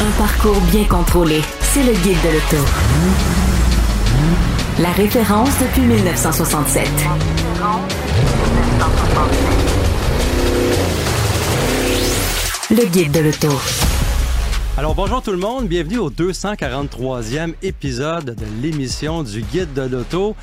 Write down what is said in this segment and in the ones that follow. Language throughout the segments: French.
Un parcours bien contrôlé. C'est le guide de l'auto. La référence depuis 1967. Le guide de l'auto. Alors bonjour tout le monde, bienvenue au 243e épisode de l'émission du Guide de l'auto.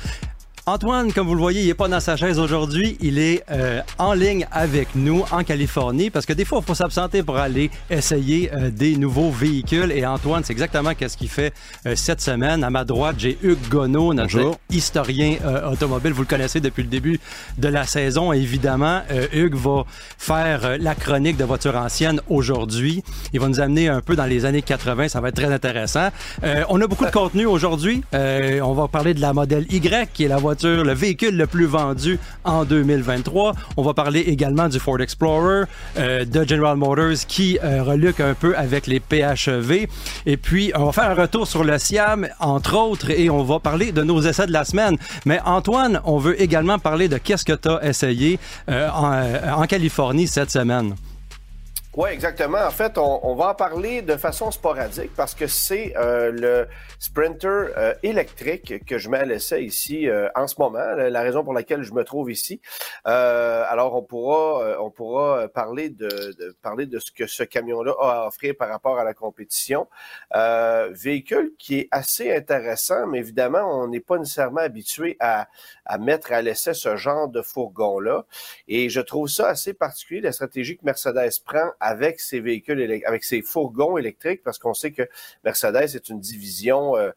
Antoine, comme vous le voyez, il n'est pas dans sa chaise aujourd'hui. Il est euh, en ligne avec nous en Californie parce que des fois, il faut s'absenter pour aller essayer euh, des nouveaux véhicules. Et Antoine, c'est exactement ce qu'il fait euh, cette semaine. À ma droite, j'ai Hugues Gonneau, notre historien automobile. Vous le connaissez depuis le début de la saison. évidemment, Hugues va faire la chronique de voitures anciennes aujourd'hui. Il va nous amener un peu dans les années 80. Ça va être très intéressant. on a beaucoup de contenu aujourd'hui. on va parler de la modèle Y, qui est la voiture le véhicule le plus vendu en 2023. On va parler également du Ford Explorer, euh, de General Motors qui euh, reluque un peu avec les PHEV. Et puis, on va faire un retour sur le Siam, entre autres, et on va parler de nos essais de la semaine. Mais Antoine, on veut également parler de qu'est-ce que tu as essayé euh, en Californie cette semaine. Oui, exactement. En fait, on, va en parler de façon sporadique parce que c'est euh, le Sprinter euh, électrique que je mets à l'essai ici euh, en ce moment, la raison pour laquelle je me trouve ici. alors, on pourra, on pourra parler de, de, parler de ce que ce camion-là a à offrir par rapport à la compétition. véhicule qui est assez intéressant, mais évidemment, on n'est pas nécessairement habitué à, à mettre à l'essai ce genre de fourgon-là. Et je trouve ça assez particulier, la stratégie que Mercedes prend avec ses véhicules, avec ses fourgons électriques, parce qu'on sait que Mercedes est une division, euh,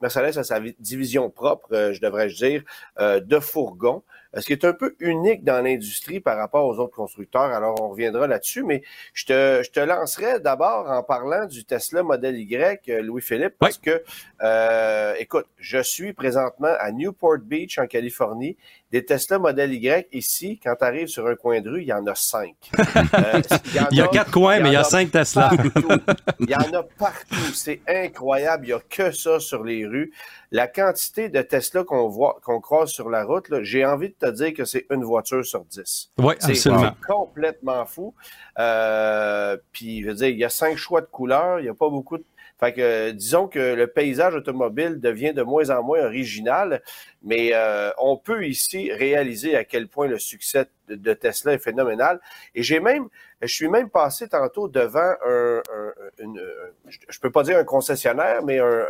Mercedes a sa division propre, euh, je devrais dire, euh, de fourgons ce qui est un peu unique dans l'industrie par rapport aux autres constructeurs. Alors, on reviendra là-dessus, mais je te, je te lancerai d'abord en parlant du Tesla Model Y, euh, Louis-Philippe, parce que, euh, écoute, je suis présentement à Newport Beach, en Californie. Des Tesla Model Y, ici, quand tu arrives sur un coin de rue, il y en a cinq. Euh, il, y a, quatre coins, mais il y a cinq Tesla. il y en a partout. C'est incroyable. Il n'y a que ça sur les rues la quantité de Tesla qu'on voit, qu'on croise sur la route, j'ai envie de te dire que c'est une voiture sur dix. Oui, absolument. C'est complètement fou. Euh, puis, je veux dire, il y a cinq choix de couleurs, il n'y a pas beaucoup de fait que disons que le paysage automobile devient de moins en moins original, mais euh, on peut ici réaliser à quel point le succès de, Tesla est phénoménal. Et j'ai même, je suis même passé tantôt devant un, une, je peux pas dire un concessionnaire, mais un,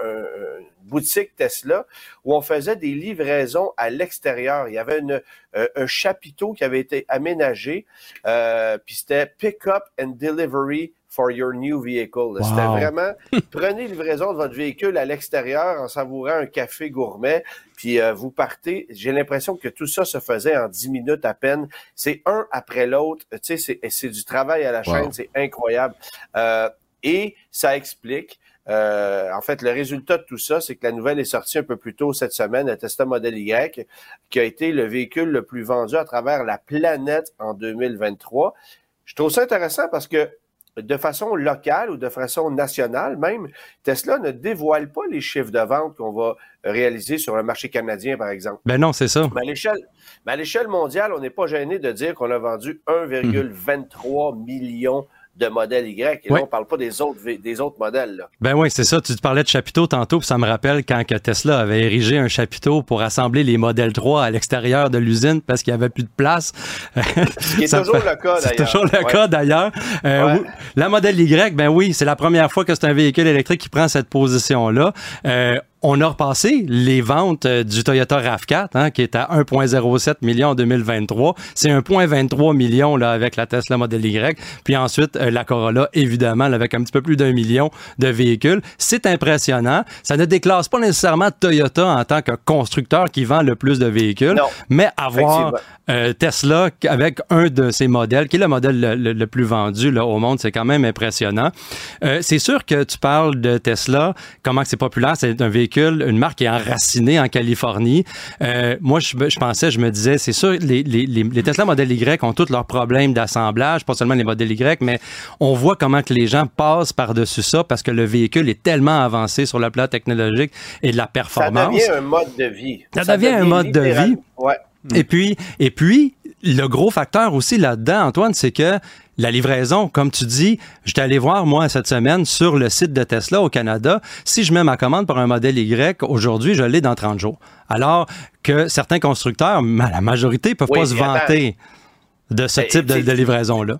une boutique Tesla où on faisait des livraisons à l'extérieur. Il y avait une, euh, un chapiteau qui avait été aménagé, euh, puis c'était Pick Up and Delivery for your new vehicle. C'était vraiment, prenez livraison de votre véhicule à l'extérieur en savourant un café gourmet, puis euh, vous partez. J'ai l'impression que tout ça se faisait en dix minutes à peine. C'est un après l'autre. Tu sais, c'est du travail à la chaîne, c'est incroyable. Euh, et ça explique euh, en fait, le résultat de tout ça, c'est que la nouvelle est sortie un peu plus tôt cette semaine, le Tesla Model Y, qui a été le véhicule le plus vendu à travers la planète en 2023. Je trouve ça intéressant parce que de façon locale ou de façon nationale même, Tesla ne dévoile pas les chiffres de vente qu'on va réaliser sur le marché canadien, par exemple. Ben non, c'est ça. Mais à l'échelle mondiale, on n'est pas gêné de dire qu'on a vendu 1,23 mmh. million de modèle Y. Et là, on parle pas des autres, des autres modèles. Là. Ben oui, c'est ça. Tu te parlais de chapiteau tantôt, puis ça me rappelle quand que Tesla avait érigé un chapiteau pour assembler les modèles 3 à l'extérieur de l'usine parce qu'il y avait plus de place. C'est toujours, le cas d'ailleurs. C'est toujours le cas d'ailleurs. Euh, la modèle Y, ben oui, c'est la première fois que c'est un véhicule électrique qui prend cette position-là. Euh, on a repassé les ventes euh, du Toyota RAV4, hein, qui est à 1,07 million en 2023. C'est 1,23 million là, avec la Tesla Model Y. Puis ensuite, euh, la Corolla, évidemment, avec un petit peu plus d'un million de véhicules. C'est impressionnant. Ça ne déclasse pas nécessairement Toyota en tant que constructeur qui vend le plus de véhicules, mais avoir euh, Tesla avec un de ses modèles, qui est le modèle le, plus vendu là, au monde, c'est quand même impressionnant. c'est sûr que tu parles de Tesla, comment c'est populaire, c'est un véhicule, une marque qui est enracinée en Californie. Euh, moi, je, pensais, je me disais, c'est sûr, les, les, Tesla Model Y ont tous leurs problèmes d'assemblage, pas seulement les modèles Y, mais on voit comment que les gens passent par-dessus ça parce que le véhicule est tellement avancé sur le plan technologique et de la performance. Ça devient un mode de vie. Ça, devient, un mode de vie. Ouais. Et puis, et puis, le gros facteur aussi là-dedans, Antoine, c'est que la livraison, comme tu dis, je suis allé voir, moi, cette semaine, sur le site de Tesla au Canada, si je mets ma commande pour un modèle Y, aujourd'hui, je l'ai dans 30 jours. Alors que certains constructeurs, la majorité, ne peuvent pas se vanter de ce ben, type de, livraison-là.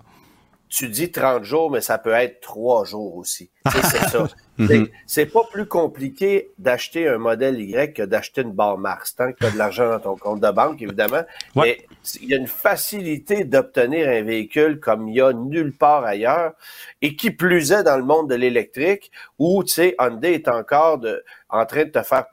Tu dis 30 jours, mais ça peut être 3 jours aussi. c'est ça. Mhm. C'est pas plus compliqué d'acheter un modèle Y que d'acheter une barre Mars, tant que tu as de l'argent dans ton compte de banque, évidemment. Mais il y a une facilité d'obtenir un véhicule comme il y a nulle part ailleurs, et qui plus est dans le monde de l'électrique, où, tu sais, Hyundai est encore de, en train de te faire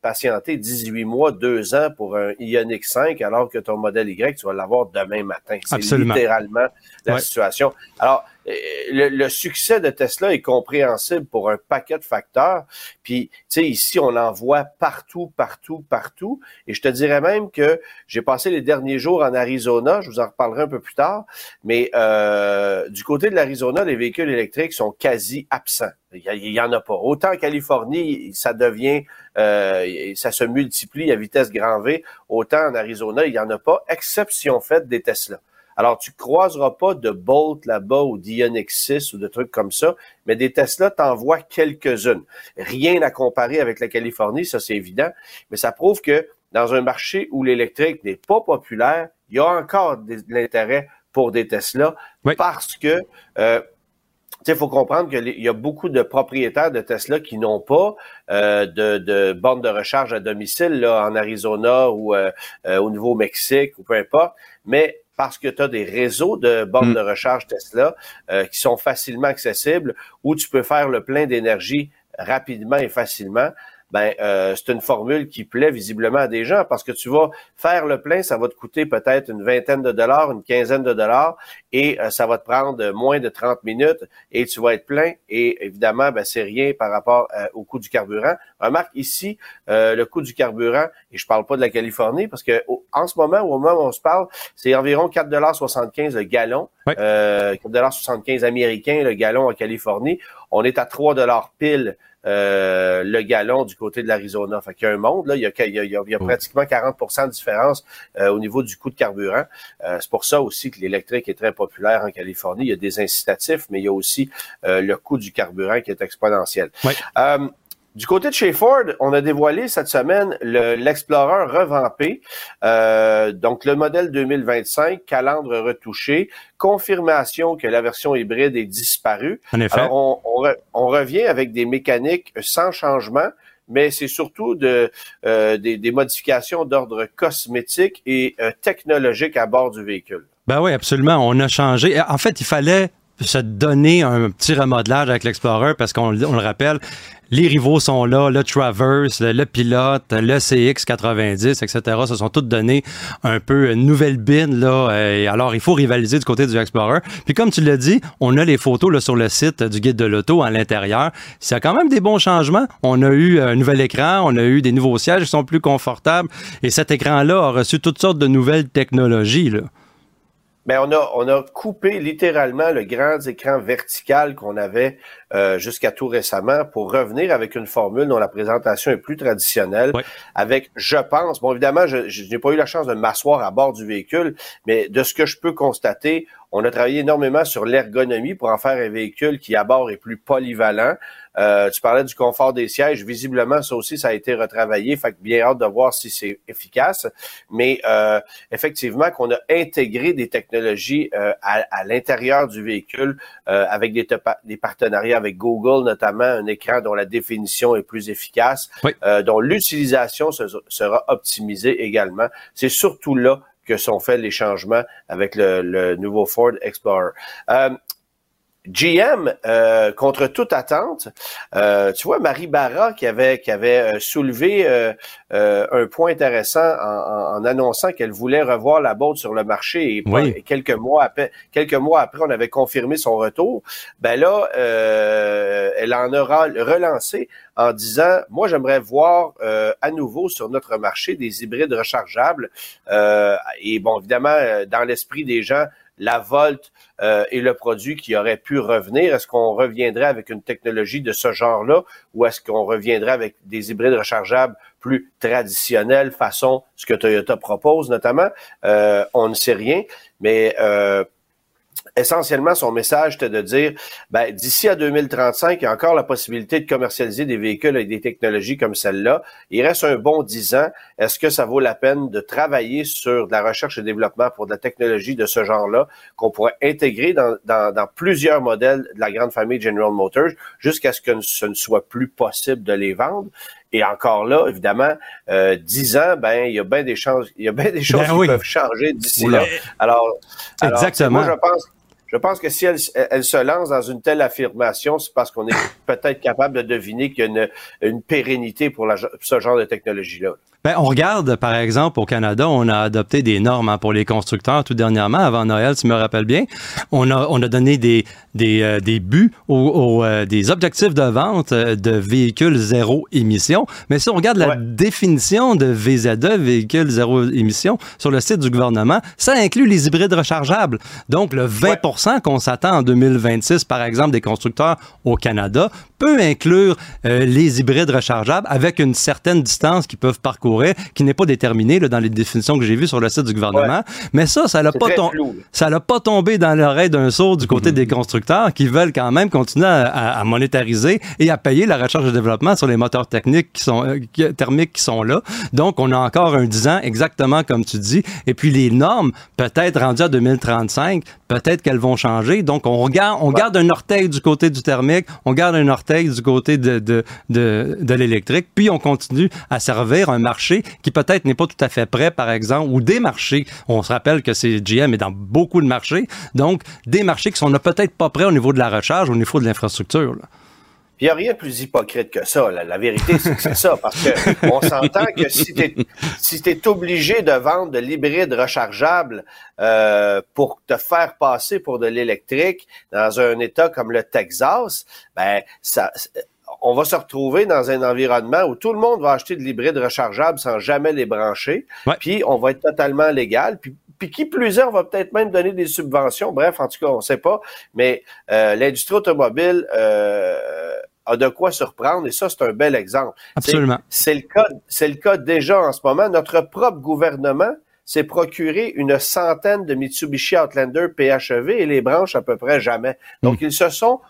patienter 18 mois, 2 ans pour un Ioniq 5, alors que ton modèle Y, tu vas l'avoir demain matin. C'est littéralement la situation. Alors, euh, le, succès de Tesla est compréhensible pour un paquet de facteurs. Puis, tu sais, ici, on en voit partout, partout, partout. Et je te dirais même que j'ai passé les derniers jours en Arizona. Je vous en reparlerai un peu plus tard. Mais euh, du côté de l'Arizona, les véhicules électriques sont quasi absents. Il y, en a pas. Autant en Californie, ça devient, euh, ça se multiplie à vitesse grand V. Autant en Arizona, il y en a pas, exception faite des Tesla. Alors, tu croiseras pas de Bolt là-bas ou d'Ioniq 6 ou de trucs comme ça, mais des Tesla, t'en vois quelques-unes. Rien à comparer avec la Californie, ça c'est évident, mais ça prouve que dans un marché où l'électrique n'est pas populaire, il y a encore de l'intérêt pour des Tesla parce que euh, il faut comprendre qu'il y a beaucoup de propriétaires de Tesla qui n'ont pas euh, de, de bornes de recharge à domicile là, en Arizona ou euh, euh, au Nouveau-Mexique ou peu importe, mais parce que tu as des réseaux de bornes mm. de recharge Tesla euh, qui sont facilement accessibles où tu peux faire le plein d'énergie rapidement et facilement ben euh, c'est une formule qui plaît visiblement à des gens parce que tu vas faire le plein, ça va te coûter peut-être une vingtaine de dollars, une quinzaine de dollars et euh, ça va te prendre moins de 30 minutes et tu vas être plein et évidemment ben, c'est rien par rapport euh, au coût du carburant. Remarque ici le coût du carburant et je parle pas de la Californie parce que en ce moment au moment où on se parle, c'est environ 4,75 le gallon, oui. 4,75 américains le gallon en Californie. On est à 3 dollars pile euh, le gallon du côté de l'Arizona. Fait qu'il y a un monde, là, il y a, il y a, il y a mm. pratiquement 40% de différence euh, au niveau du coût de carburant. Euh, c'est pour ça aussi que l'électrique est très populaire en Californie. Il y a des incitatifs, mais il y a aussi le coût du carburant qui est exponentiel. Du côté de chez Ford, on a dévoilé cette semaine l'Explorer revampé, euh, donc le modèle 2025, calandre retouché, confirmation que la version hybride est disparue. En effet. Alors, on, revient avec des mécaniques sans changement, mais c'est surtout de, euh, des, modifications d'ordre cosmétique et euh, technologique à bord du véhicule. Ben oui, absolument. On a changé. En fait, il fallait se donner un petit remodelage avec l'Explorer parce qu'on le rappelle, les rivaux sont là, le Traverse, le, Pilote, le CX90, etc. Se sont tous donnés un peu une nouvelle là. Et alors, il faut rivaliser du côté du Explorer. Puis comme tu l'as dit, on a les photos là, sur le site du guide de l'auto à l'intérieur. C'est quand même des bons changements. On a eu un nouvel écran, on a eu des nouveaux sièges qui sont plus confortables. Et cet écran-là a reçu toutes sortes de nouvelles technologies. Là. Ben on a on a coupé littéralement le grand écran vertical qu'on avait euh, jusqu'à tout récemment pour revenir avec une formule dont la présentation est plus traditionnelle. Avec, je pense, bon évidemment, je, je n'ai pas eu la chance de m'asseoir à bord du véhicule, mais de ce que je peux constater, On a travaillé énormément sur l'ergonomie pour en faire un véhicule qui à bord est plus polyvalent. Euh, tu parlais du confort des sièges. Visiblement, ça aussi, ça a été retravaillé. Fait que bien hâte de voir si c'est efficace. Mais euh, effectivement, qu'on a intégré des technologies euh, à, l'intérieur du véhicule avec des, des, partenariats avec Google, notamment un écran dont la définition est plus efficace, dont l'utilisation sera optimisée également. C'est surtout là que sont faits les changements avec le, le nouveau Ford Explorer. GM, euh, contre toute attente, euh, tu vois, Marie Barra qui avait, qui avait euh, soulevé un point intéressant en, annonçant qu'elle voulait revoir la boîte sur le marché et, quelques mois après, quelques mois après, on avait confirmé son retour. Ben là, elle en aura relancé en disant, moi j'aimerais voir à nouveau sur notre marché des hybrides rechargeables. et bon, évidemment, dans l'esprit des gens, la Volt euh, est le produit qui aurait pu revenir. Est-ce qu'on reviendrait avec une technologie de ce genre-là ou est-ce qu'on reviendrait avec des hybrides rechargeables plus traditionnels façon ce que Toyota propose notamment? Euh, on ne sait rien, mais euh, essentiellement, son message était de dire, ben, d'ici à 2035, il y a encore la possibilité de commercialiser des véhicules avec des technologies comme celle-là. Il reste un bon dix ans. Est-ce que ça vaut la peine de travailler sur de la recherche et développement pour de la technologie de ce genre-là qu'on pourrait intégrer dans, dans, plusieurs modèles de la grande famille General Motors jusqu'à ce que ce ne soit plus possible de les vendre? Et encore là, évidemment, euh, dix ans, ben il y a bien des choses, il y a bien des choses ben qui peuvent changer d'ici là. Alors, exactement. moi, je pense je pense que si elle, elle, se lance dans une telle affirmation, c'est parce qu'on est peut-être capable de deviner qu'il y a une, une pérennité pour la, ce genre de technologie-là. Ben, on regarde, par exemple, au Canada, on a adopté des normes hein, pour les constructeurs tout dernièrement, avant Noël, tu me rappelles bien. On a, on a donné des, des, euh, des buts, aux, euh, des objectifs de vente euh, de véhicules zéro émission. Mais si on regarde la définition de VZE, véhicules zéro émission, sur le site du gouvernement, ça inclut les hybrides rechargeables. Donc, le 20% qu'on s'attend en 2026, par exemple, des constructeurs au Canada, peut inclure les hybrides rechargeables avec une certaine distance qu'ils peuvent parcourir qui n'est pas déterminé dans les définitions que j'ai vues sur le site du gouvernement. Mais ça, ça n'a pas, ça pas tombé dans l'oreille d'un sourd du côté des constructeurs qui veulent quand même continuer à, monétariser et à payer la recherche et développement sur les moteurs techniques qui sont, euh, thermiques qui sont là. Donc, on a encore un 10 ans, exactement comme tu dis. Et puis, les normes, peut-être rendues à 2035, peut-être qu'elles vont changer. Donc, on regarde, on garde un orteil du côté du thermique, on garde un orteil du côté de, de, de, l'électrique, puis on continue à servir un marché qui peut-être n'est pas tout à fait prêt, par exemple, ou des marchés. On se rappelle que c'est GM est dans beaucoup de marchés. Donc, des marchés qui sont peut-être pas prêts au niveau de la recharge, au niveau de l'infrastructure. Il n'y a rien de plus hypocrite que ça. La vérité, c'est que c'est ça. Parce que on s'entend que si tu es, si obligé de vendre de l'hybride rechargeable euh, pour te faire passer pour de l'électrique dans un État comme le Texas, ben ça on va se retrouver dans un environnement où tout le monde va acheter de l'hybride rechargeable sans jamais les brancher, puis on va être totalement légal, puis, puis qui plus est, on va peut-être même donner des subventions. Bref, en tout cas, on ne sait pas, mais euh, l'industrie automobile euh, a de quoi surprendre, et ça, c'est un bel exemple. Absolument. C'est le cas, c'est le cas déjà en ce moment. Notre propre gouvernement s'est procuré une centaine de Mitsubishi Outlander PHEV et les branches à peu près jamais. Donc, hmm. ils se sont,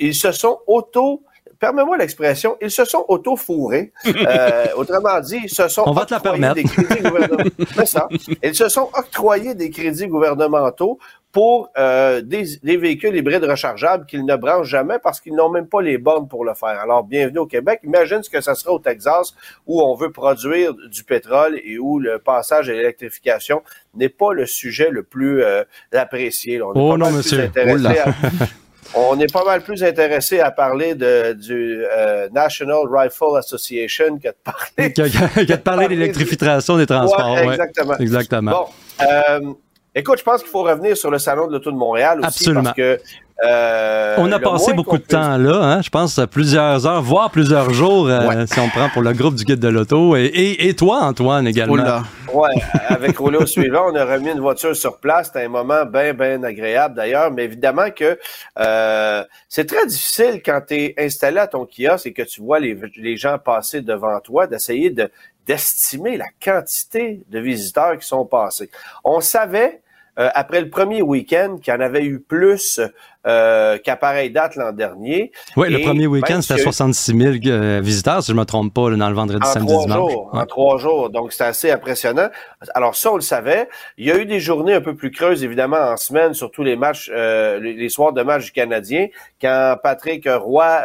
ils se sont auto permets-moi l'expression, ils se sont auto-fourrés. Euh, autrement dit, ils se sont On va te la permettre. des crédits gouvernementaux. ça. Ils se sont octroyés des crédits gouvernementaux pour euh, des, véhicules hybrides rechargeables qu'ils ne branchent jamais parce qu'ils n'ont même pas les bornes pour le faire. Alors, bienvenue au Québec. Imagine ce que ça sera au Texas où on veut produire du pétrole et où le passage à l'électrification n'est pas le sujet le plus euh, apprécié. On oh non, monsieur. On est pas mal plus intéressé à parler de, du euh, National Rifle Association que de parler... que, de parler de l'électrification des transports. exactement. exactement. Bon, euh, écoute, je pense qu'il faut revenir sur le Salon de l'Auto de Montréal aussi Absolument. parce que euh, on a passé beaucoup de temps là, hein, je pense plusieurs heures, voire plusieurs jours, euh, si on prend pour le groupe du guide de l'auto. Et, toi, Antoine, également. Oui, avec Rollo suivant, on a remis une voiture sur place. C'était un moment bien, bien agréable d'ailleurs. Mais évidemment que euh, c'est très difficile quand tu es installé à ton kiosque et que tu vois les, les gens passer devant toi, d'essayer de d'estimer la quantité de visiteurs qui sont passés. On savait euh, après le premier week-end, qu'il y en avait eu plus euh, qu'à pareille date l'an dernier. Oui, le premier week-end, c'était 66 000 euh, visiteurs, si je ne me trompe pas, dans le vendredi, samedi, dimanche. Jours, En trois jours, donc c'est assez impressionnant. Alors ça, on le savait. Il y a eu des journées un peu plus creuses, évidemment, en semaine, surtout les matchs, euh, les, soirs de match du Canadien, quand Patrick Roy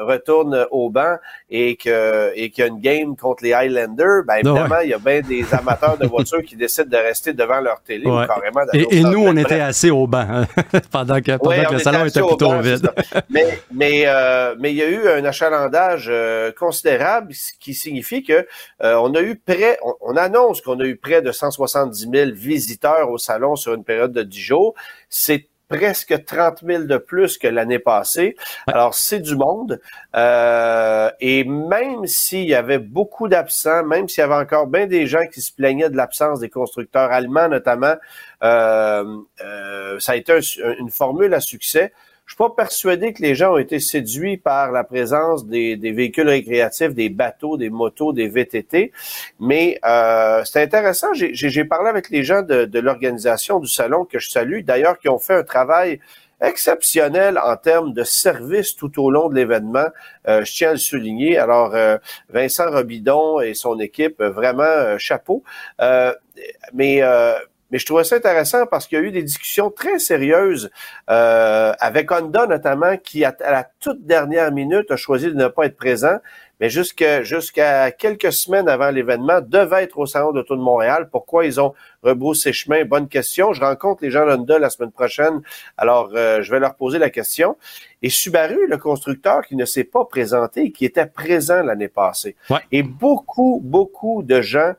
retourne au banc et que et qu'il y a une game contre les Highlanders, ben ah évidemment, il y a bien des amateurs de voitures qui décident de rester devant leur télé ou carrément. Et, et nous, on était assez au banc hein, pendant que pendant que le salon était plutôt vide. mais mais euh, mais il y a eu un achalandage euh, considérable, ce qui signifie que euh, on a eu près, on, annonce qu'on a eu près de 170 000 visiteurs au salon sur une période de 10 jours. C'est presque 30 000 de plus que l'année passée. Alors, c'est du monde. Euh, et même s'il y avait beaucoup d'absents, même s'il y avait encore bien des gens qui se plaignaient de l'absence des constructeurs allemands notamment, euh, euh, ça a été une formule à succès. Je suis pas persuadé que les gens ont été séduits par la présence des, véhicules récréatifs, des bateaux, des motos, des VTT, mais euh, c'est intéressant. J'ai parlé avec les gens de, l'organisation du salon que je salue, d'ailleurs, qui ont fait un travail exceptionnel en termes de service tout au long de l'événement. Euh, je tiens à le souligner. Alors, euh, Vincent Robidon et son équipe, vraiment chapeau. mais mais je trouvais ça intéressant parce qu'il y a eu des discussions très sérieuses euh, avec Honda notamment, qui à, la toute dernière minute a choisi de ne pas être présent, mais jusqu'à jusqu'à quelques semaines avant l'événement, devait être au Salon d'Auto de Montréal. Pourquoi ils ont rebroussé chemin? Bonne question. Je rencontre les gens d'Honda la semaine prochaine, alors euh, je vais leur poser la question. Et Subaru, le constructeur qui ne s'est pas présenté, qui était présent l'année passée. Et beaucoup, beaucoup de gens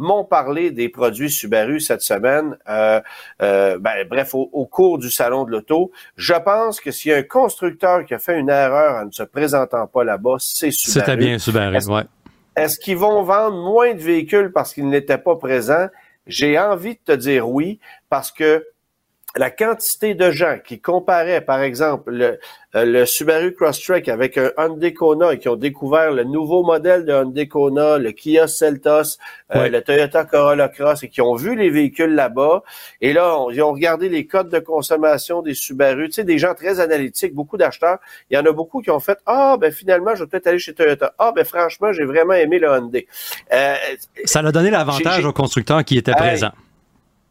m'ont parlé des produits Subaru cette semaine. Euh, euh, ben, bref, au, cours du salon de l'auto, je pense que s'il y a un constructeur qui a fait une erreur en ne se présentant pas là-bas, c'est Subaru. C'était bien Subaru, est-ce, ouais. Est-ce qu'ils vont vendre moins de véhicules parce qu'ils n'étaient pas présents? J'ai envie de te dire oui, parce que la quantité de gens qui comparaient, par exemple, le, euh, le Subaru Crosstrek avec un Hyundai Kona et qui ont découvert le nouveau modèle de Hyundai Kona, le Kia Seltos, euh, le Toyota Corolla Cross et qui ont vu les véhicules là-bas. Et là, ils ont regardé les codes de consommation des Subaru. Tu sais, des gens très analytiques, beaucoup d'acheteurs. Il y en a beaucoup qui ont fait, ah, ben finalement, je vais peut-être aller chez Toyota. Ah, ben franchement, j'ai vraiment aimé le Hyundai. Euh, Ça a donné l'avantage aux constructeurs qui étaient présents.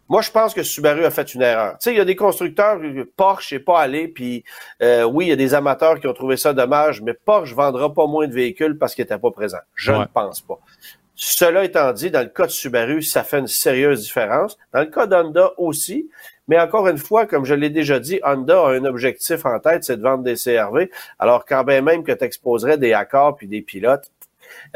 Moi, je pense que Subaru a fait une erreur. Tu sais, il y a des constructeurs, Porsche n'est pas allé, puis euh, oui, il y a des amateurs qui ont trouvé ça dommage, mais Porsche vendra pas moins de véhicules parce qu'il n'était pas présent. Je ne pense pas. Cela étant dit, dans le cas de Subaru, ça fait une sérieuse différence. Dans le cas d'Honda aussi, mais encore une fois, comme je l'ai déjà dit, Honda a un objectif en tête, c'est de vendre des CRV. Alors, quand bien même que tu exposerais des accords puis des pilotes,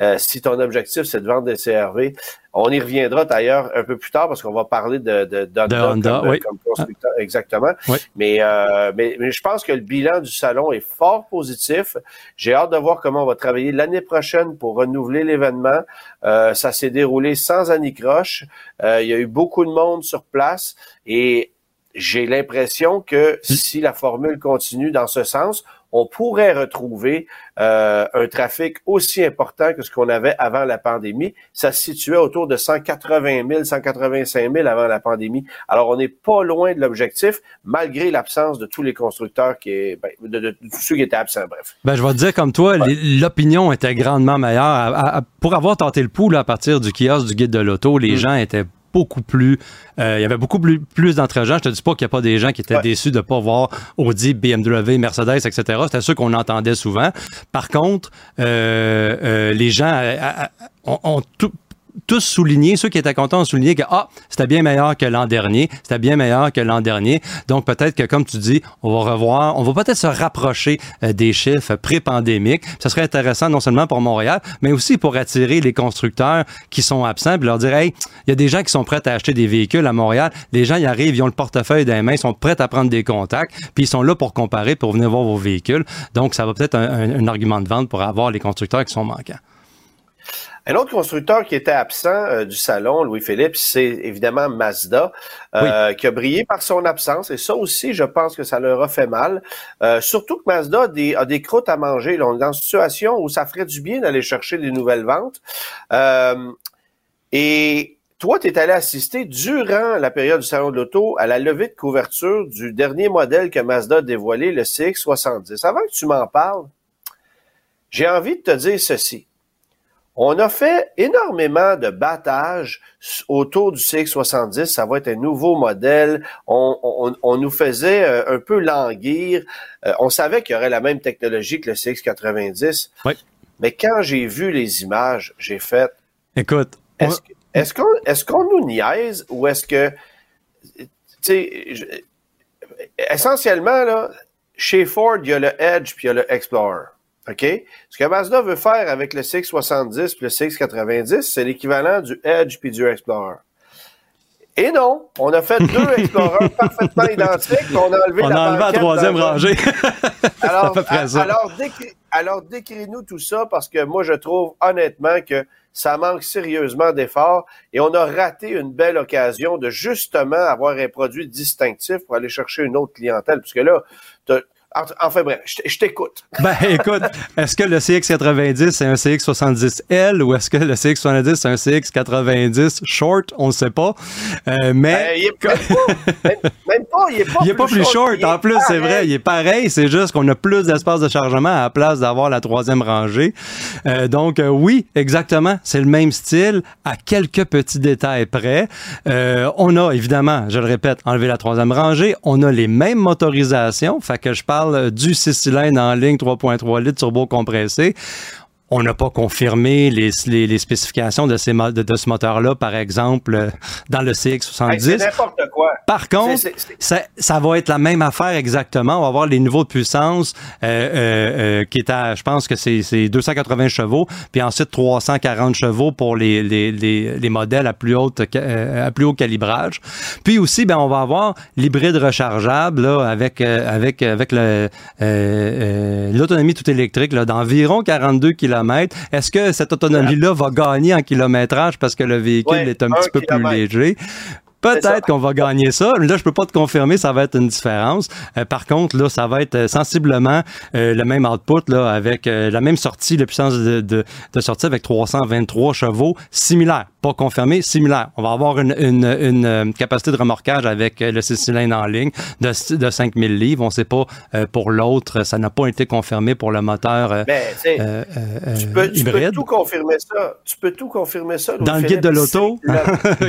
euh, si ton objectif, c'est de vendre des CRV, on y reviendra d'ailleurs un peu plus tard parce qu'on va parler de, de, Honda, comme, constructeur. Exactement. Mais, euh, mais, mais, je pense que le bilan du salon est fort positif. J'ai hâte de voir comment on va travailler l'année prochaine pour renouveler l'événement. Euh, ça s'est déroulé sans anicroche. Euh, il y a eu beaucoup de monde sur place et j'ai l'impression que si la formule continue dans ce sens, on pourrait retrouver euh, un trafic aussi important que ce qu'on avait avant la pandémie. Ça se situait autour de 180 000, 185 000 avant la pandémie. Alors, on n'est pas loin de l'objectif, malgré l'absence de tous les constructeurs qui ben, de, tous ceux qui étaient absents, bref. Ben, je vais te dire comme toi, l'opinion était grandement meilleure. pour avoir tenté le pouls à partir du kiosque du guide de l'auto, les mm. gens étaient beaucoup plus. Euh, il y avait beaucoup plus, plus d'entre-gens. Je te dis pas qu'il n'y a pas des gens qui étaient déçus de ne pas voir Audi, BMW, Mercedes, etc. C'était ceux qu'on entendait souvent. Par contre, euh, euh, les gens ont, ont tout, tous souligné, ceux qui étaient contents ont souligné que ah, c'était bien meilleur que l'an dernier, c'était bien meilleur que l'an dernier. Donc peut-être que comme tu dis, on va revoir, on va peut-être se rapprocher euh, des chiffres pré-pandémiques. Ça serait intéressant non seulement pour Montréal, mais aussi pour attirer les constructeurs qui sont absents, puis leur dire hey, il y a des gens qui sont prêts à acheter des véhicules à Montréal. Les gens y arrivent, ils ont le portefeuille dans les mains, ils sont prêts à prendre des contacts, puis ils sont là pour comparer, pour venir voir vos véhicules. Donc ça va peut-être un argument de vente pour avoir les constructeurs qui sont manquants. Un autre constructeur qui était absent euh, du salon, Louis-Philippe, c'est évidemment Mazda, euh, qui a brillé par son absence. Et ça aussi, je pense que ça leur a fait mal. Euh, surtout que Mazda a des, a des croûtes à manger. Là. On est dans une situation où ça ferait du bien d'aller chercher des nouvelles ventes. et toi, tu es allé assister durant la période du Salon de l'Auto à la levée de couverture du dernier modèle que Mazda a dévoilé, le CX-70. Avant que tu m'en parles, j'ai envie de te dire ceci. On a fait énormément de battage autour du CX70. Ça va être un nouveau modèle. On, nous faisait euh, un peu languir. Euh, on savait qu'il y aurait la même technologie que le CX90. Oui. Mais quand j'ai vu les images, j'ai fait. Écoute. Est-ce qu'on est qu'on nous niaise ou est-ce que. Tu sais, essentiellement, là, chez Ford, il y a le Edge puis il y a le Explorer. OK? Ce que Mazda veut faire avec le CX-70 et le CX-90, c'est l'équivalent du Edge puis du Explorer. Et non, on a fait deux Explorers parfaitement identiques, on a enlevé on la, a enlevé la troisième rangée. alors, alors, alors décris-nous tout ça parce que moi, je trouve honnêtement que ça manque sérieusement d'efforts et on a raté une belle occasion de justement avoir un produit distinctif pour aller chercher une autre clientèle. Parce que là, Enfin bref, je t'écoute. Ben écoute, est-ce que le CX90 c'est un CX70L ou est-ce que le CX70 c'est un CX90 short? On ne sait pas. Euh, mais. Ben, il est même, pas, il est pas, plus, pas plus short. en plus, c'est vrai, il est pareil. C'est juste qu'on a plus d'espace de chargement à la place d'avoir la troisième rangée. Euh, donc, euh, oui, exactement. C'est le même style à quelques petits détails près. on a évidemment, je le répète, enlevé la troisième rangée. On a les mêmes motorisations. Fait que je parle du 6 cylindres en ligne 3.3 litres turbo compressé. On n'a pas confirmé les, les, spécifications de, ces, de, de ce moteur-là, par exemple, euh, dans le CX70. c'est n'importe quoi. Par contre, Ça, ça, va être la même affaire exactement. On va avoir les niveaux de puissance euh, euh, euh qui est à, je pense que c'est 280 chevaux, puis ensuite 340 chevaux pour les, les, les, les modèles à plus, haute, à plus haut calibrage. Puis aussi, ben, on va avoir l'hybride rechargeable là, avec, avec, avec l'autonomie tout électrique d'environ 42 km est-ce que cette autonomie-là va gagner en kilométrage parce que le véhicule est un, petit peu plus léger? Peut-être qu'on va gagner ça. Mais là, je peux pas te confirmer, ça va être une différence. Euh, par contre, là, ça va être euh, sensiblement euh, le même output, là, avec la même sortie, la puissance de, de, de, sortie avec 323 chevaux, similaire pas confirmé, similaire. On va avoir une, une, une euh, capacité de remorquage avec euh, le 6 cylindres en ligne de, de 5000 livres. On ne sait pas euh, pour l'autre, ça n'a pas été confirmé pour le moteur ben, euh, tu, peux, tu, peux, tout confirmer ça. Tu peux tout confirmer ça. Dans le guide de l'auto,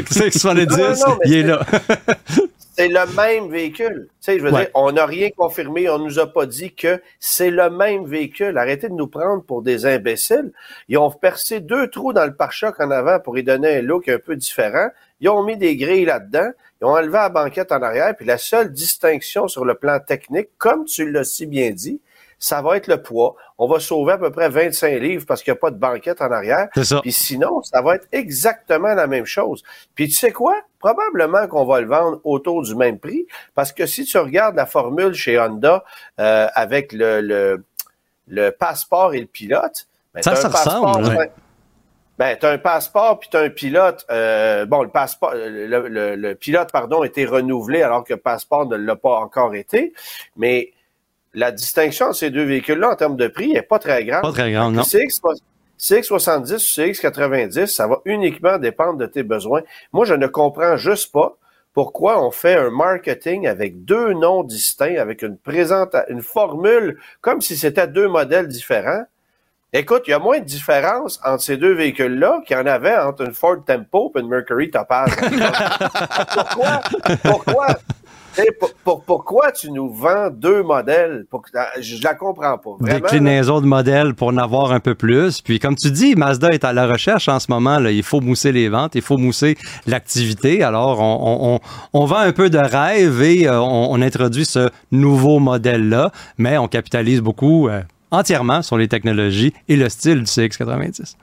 c'est 70, il est là. c'est le même véhicule. Tu sais, je veux dire, on n'a rien confirmé, on nous a pas dit que c'est le même véhicule. Arrêtez de nous prendre pour des imbéciles. Ils ont percé deux trous dans le pare-choc en avant pour y donner un look un peu différent. Ils ont mis des grilles là-dedans. Ils ont enlevé la banquette en arrière. Puis la seule distinction sur le plan technique, comme tu l'as si bien dit, ça va être le poids. On va sauver à peu près 25 livres parce qu'il n'y a pas de banquette en arrière. Ça. Puis sinon, ça va être exactement la même chose. Puis tu sais quoi? Probablement qu'on va le vendre autour du même prix parce que si tu regardes la formule chez Honda euh, avec le, le, le, passeport et le pilote, ben, ça, ça ressemble. Ben, tu as un passeport puis tu as un pilote. Euh, bon, le passeport, le, le, le, pilote, pardon, a été renouvelé alors que le passeport ne l'a pas encore été. Mais la distinction entre ces deux véhicules-là en termes de prix n'est pas très grande. Pas très grande, non. CX70 ou CX90, ça va uniquement dépendre de tes besoins. Moi, je ne comprends juste pas pourquoi on fait un marketing avec deux noms distincts, avec une présente, une formule, comme si c'était deux modèles différents. Écoute, il y a moins de différence entre ces deux véhicules-là qu'il y en avait entre une Ford Tempo et une Mercury Topaz. pourquoi? Pourquoi? Pourquoi tu nous vends deux modèles? Ah, je la comprends pas. Vraiment, Déclinaison de modèles pour en avoir un peu plus. Puis comme tu dis, Mazda est à la recherche en ce moment. Il faut mousser les ventes, il faut mousser l'activité. Alors, on, vend un peu de rêve et euh, on, introduit ce nouveau modèle-là, mais on capitalise beaucoup euh, entièrement sur les technologies et le style du CX90.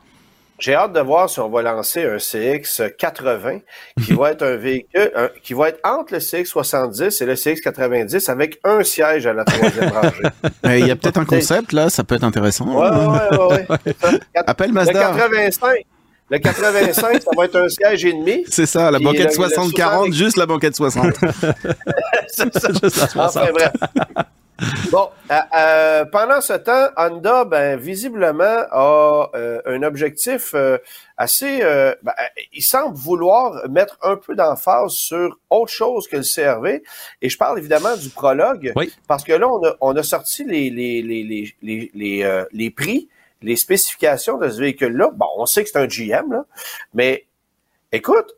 J'ai hâte de voir si on va lancer un CX80 qui va être un véhicule qui va être entre le CX70 et le CX90 avec un siège à la troisième rangée. Il y a peut-être un concept là, ça peut être intéressant. Ouais, ouais, ouais. Appelle Mazda. Le 85. Le 85, ça va être un siège et demi. C'est ça, la banquette 60-40, juste la banquette 60. c'est ça. Juste la 60. Enfin, bref. Bon, euh, euh, pendant ce temps, Honda, ben, visiblement, a euh, un objectif euh, assez... euh, ben, il semble vouloir mettre un peu d'emphase sur autre chose que le CRV. Et je parle évidemment du prologue. Oui. Parce que là, on a, on a sorti les, les, les, les, les, les, euh, les prix, les spécifications de ce véhicule-là. Bon, on sait que c'est un GM, là, mais écoute,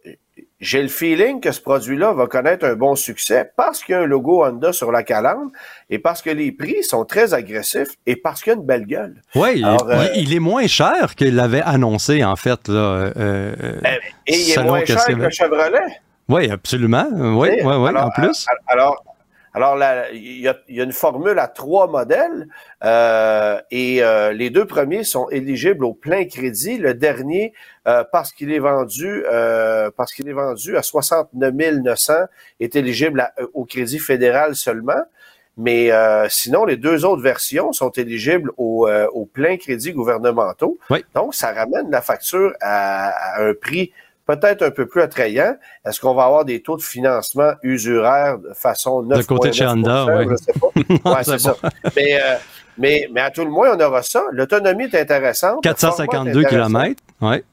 j'ai le feeling que ce produit-là va connaître un bon succès parce qu'il y a un logo Honda sur la calandre et parce que les prix sont très agressifs et parce qu'il y a une belle gueule. Oui, il, euh, il est moins cher qu'il l'avait annoncé, en fait. Là, euh, euh, Et il est moins cher que le Chevrolet. Oui, absolument. Oui, sais, oui, oui, en plus. Alors, alors il y, a, y a une formule à trois modèles euh, et euh, les deux premiers sont éligibles au plein crédit. Le dernier, euh, parce qu'il est vendu, euh, parce qu'il est vendu à 69 900, est éligible à- euh, au crédit fédéral seulement. Mais euh, sinon, les deux autres versions sont éligibles au, euh, au plein crédit gouvernementaux. Oui. Donc, ça ramène la facture à, à un prix peut-être un peu plus attrayant. Est-ce qu'on va avoir des taux de financement usuraires de façon 9 côté de chez Honda, oui. Je sais pas. Ouais, c'est ça. Mais, euh, mais, mais à tout le moins, on aura ça. L'autonomie est intéressante. Le format est 452 intéressant. km. Oui.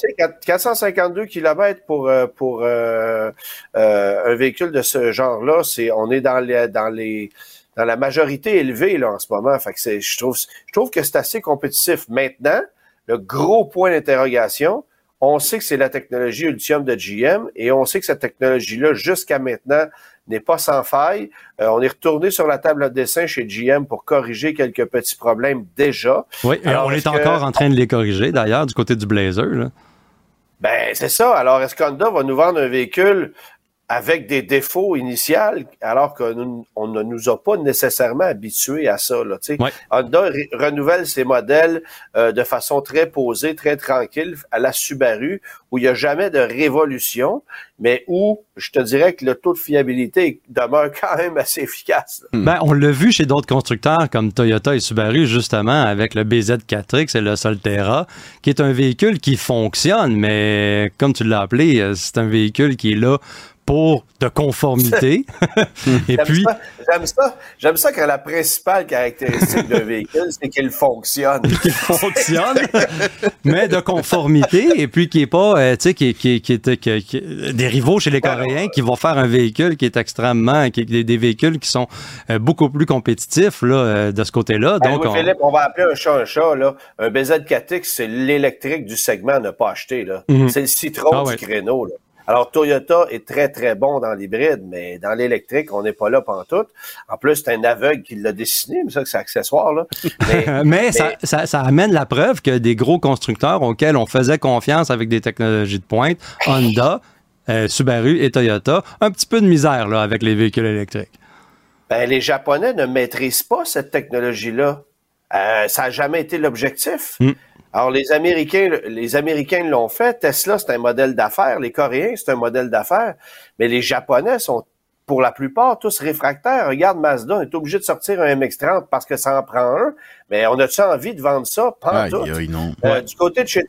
Tu sais, 4- 452 km pour euh, pour euh, euh, un véhicule de ce genre-là, c'est on est dans les dans les dans la majorité élevée là en ce moment. Fait que c'est je trouve je trouve que c'est assez compétitif. Maintenant, le gros point d'interrogation, on sait que c'est la technologie Ultium de GM et on sait que cette technologie-là jusqu'à maintenant n'est pas sans faille. Euh, on est retourné sur la table de dessin chez GM pour corriger quelques petits problèmes déjà. Oui, et Alors, on est, que- encore en train de les corriger, d'ailleurs, du côté du Blazer. Là. Ben, c'est ça. Alors, est-ce qu'Honda va nous vendre un véhicule avec des défauts initiaux, alors qu'on on ne nous a pas nécessairement habitués à ça. Là, tu sais. Ouais. Honda re- renouvelle ses modèles euh, de façon très posée, très tranquille, à la Subaru, où il n'y a jamais de révolution, mais où je te dirais que le taux de fiabilité demeure quand même assez efficace. là. Ben, on l'a vu chez d'autres constructeurs comme Toyota et Subaru, justement, avec le BZ4X et le Solterra, qui est un véhicule qui fonctionne, mais comme tu l'as appelé, euh, c'est un véhicule qui est là pour de conformité. et J'aime puis, ça, j'aime ça, j'aime ça quand la principale caractéristique d'un véhicule, c'est qu'il fonctionne. qui fonctionne, mais de conformité, et puis qui est pas, euh, tu sais, qui, qui, qui, est- qui- des rivaux chez les Coréens qui vont faire un véhicule qui est extrêmement, qui, des, des véhicules qui sont euh, beaucoup plus compétitifs là, euh, de ce côté-là. Ben, Donc, on- Louis-Philippe, on va appeler un chat un chat. Là. Un BZ4X, c'est l'électrique du segment à ne pas acheter. là. Mhm. C'est le citron Ah du ouais. créneau. Là. Alors, Toyota est très, très bon dans l'hybride, mais dans l'électrique, on n'est pas là pantoute. En plus, c'est un aveugle qui l'a dessiné, mais ça, c'est accessoire. Là. Mais, mais ça, ça, ça amène la preuve que des gros constructeurs auxquels on faisait confiance avec des technologies de pointe, Honda, euh, Subaru et Toyota, un petit peu de misère là, avec les véhicules électriques. ben, les Japonais ne maîtrisent pas cette technologie-là. Euh, ça n'a jamais été l'objectif. Mm. Alors, les Américains, les Américains l'ont fait. Tesla, c'est un modèle d'affaires. Les Coréens, c'est un modèle d'affaires. Mais les Japonais sont, pour la plupart, tous réfractaires. Regarde Mazda, on est obligé de sortir un MX-30 parce que ça en prend un. Mais on a-tu envie de vendre ça? Pas Aïe, tout. aïe, non. Euh, du côté de chez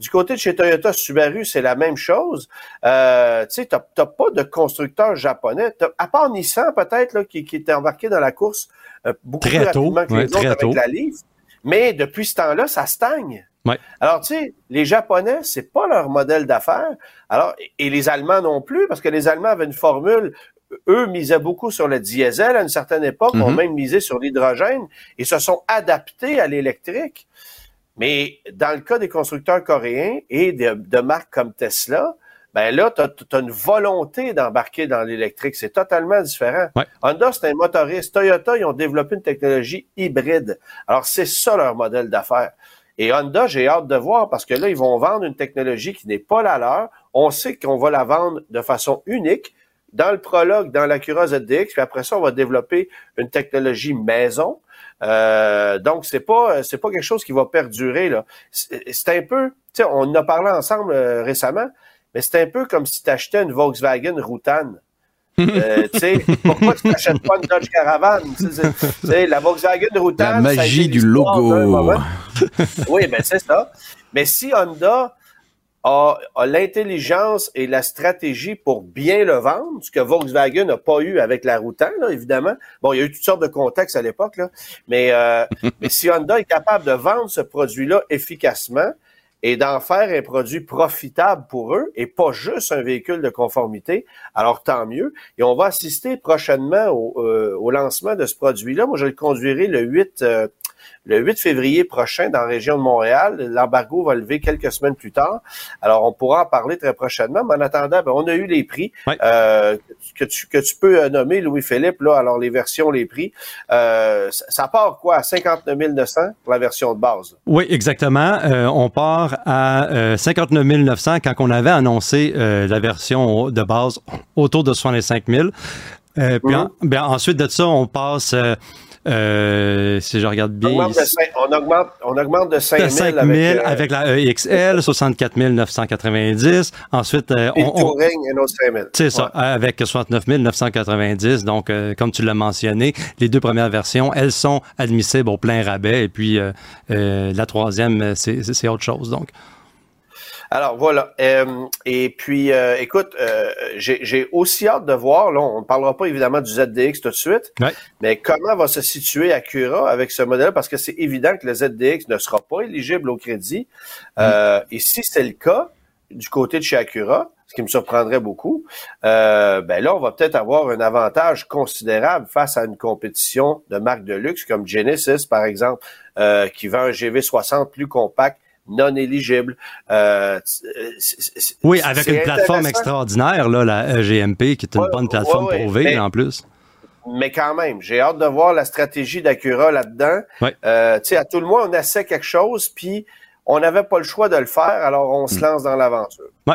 du côté de chez Toyota Subaru, c'est la même chose. Euh, tu sais, t'as t'as pas de constructeur japonais, T'as- à part Nissan peut-être là, qui, qui était embarqué dans la course euh, beaucoup Très plus tôt, rapidement que ouais, les autres très avec tôt. la Leaf. Mais depuis ce temps-là, ça stagne. Ouais. Alors, tu sais, les Japonais, c'est pas leur modèle d'affaires. Alors, et les Allemands non plus, parce que les Allemands avaient une formule. Eux misaient beaucoup sur le diesel à une certaine époque, ont Mhm. même misé sur l'hydrogène et se sont adaptés à l'électrique. Mais dans le cas des constructeurs coréens et de, de marques comme Tesla, ben là, tu as, une volonté d'embarquer dans l'électrique. C'est totalement différent. Ouais. Honda, c'est un motoriste. Toyota, ils ont développé une technologie hybride. Alors, c'est ça leur modèle d'affaires. Et Honda, j'ai hâte de voir parce que là, ils vont vendre une technologie qui n'est pas la leur. On sait qu'on va la vendre de façon unique dans le prologue, dans l'Acura ZDX, puis après ça, on va développer une technologie maison. Euh, donc, c'est pas c'est pas quelque chose qui va perdurer. là. C'est c'est un peu, tu sais, on en a parlé ensemble euh, récemment, mais c'est un peu comme si tu achetais une Volkswagen Routane. Euh, tu sais, pourquoi tu n'achètes pas une Dodge Caravan? Tu sais, c'est- tu sais, la Volkswagen Routane. La ça a été magie du logo. Oui, ben c'est ça. Mais si Honda a, a l'intelligence et la stratégie pour bien le vendre, ce que Volkswagen n'a pas eu avec la Routan, là, évidemment. Bon, il y a eu toutes sortes de contextes à l'époque, là, mais, euh, mais si Honda est capable de vendre ce produit-là efficacement, et d'en faire un produit profitable pour eux et pas juste un véhicule de conformité, alors tant mieux. Et on va assister prochainement au, euh, au lancement de ce produit-là. Moi, je le conduirai le 8, euh, le 8 février prochain dans la région de Montréal. L'embargo va lever quelques semaines plus tard. Alors, on pourra en parler très prochainement. Mais en attendant, ben, on a eu les prix euh, que, tu, que tu peux euh, nommer, Louis-Philippe. Là, alors, les versions, les prix. Euh, ça, part quoi? À 59 900 pour la version de base. Oui, exactement. Euh, on part à euh, 59 900 quand on avait annoncé euh, la version de base autour de 65 000. Euh, puis Mhm. en- ben, ensuite de ça, on passe, euh, euh, si je regarde On bien, augmente, de ici, cinq- on augmente, on augmente de 5 de 000 5 000 avec, euh, avec la EXL, 64 990. Ensuite, euh, on, on- Touring, un autre 5 000. c'est ça, avec 69 990. Donc, euh, comme tu l'as mentionné, les deux premières versions, elles sont admissibles au plein rabais. Et puis, euh, euh, la troisième, c'est c'est autre chose. Donc, Alors voilà. Euh, et puis, euh, écoute, euh, j'ai aussi hâte de voir, là, on ne parlera pas évidemment du ZDX tout de suite, Ouais. mais comment va se situer Acura avec ce modèle, parce que c'est évident que le ZDX ne sera pas éligible au crédit. Euh, et si c'est le cas, du côté de chez Acura, ce qui me surprendrait beaucoup, euh, ben là, on va peut-être avoir un avantage considérable face à une compétition de marques de luxe comme Genesis, par exemple, euh, qui vend un GV60 plus compact, non éligible. Euh, oui, avec une plateforme extraordinaire, là, la GMP, qui est une Ouais, bonne plateforme ouais, ouais, mais- en plus. Mais quand même, j'ai hâte de voir la stratégie d'Acura là-dedans. Euh, tu sais, à tout le moins, on essaie quelque chose, puis on n'avait pas le choix de le faire, alors on se lance dans l'aventure. Ouais,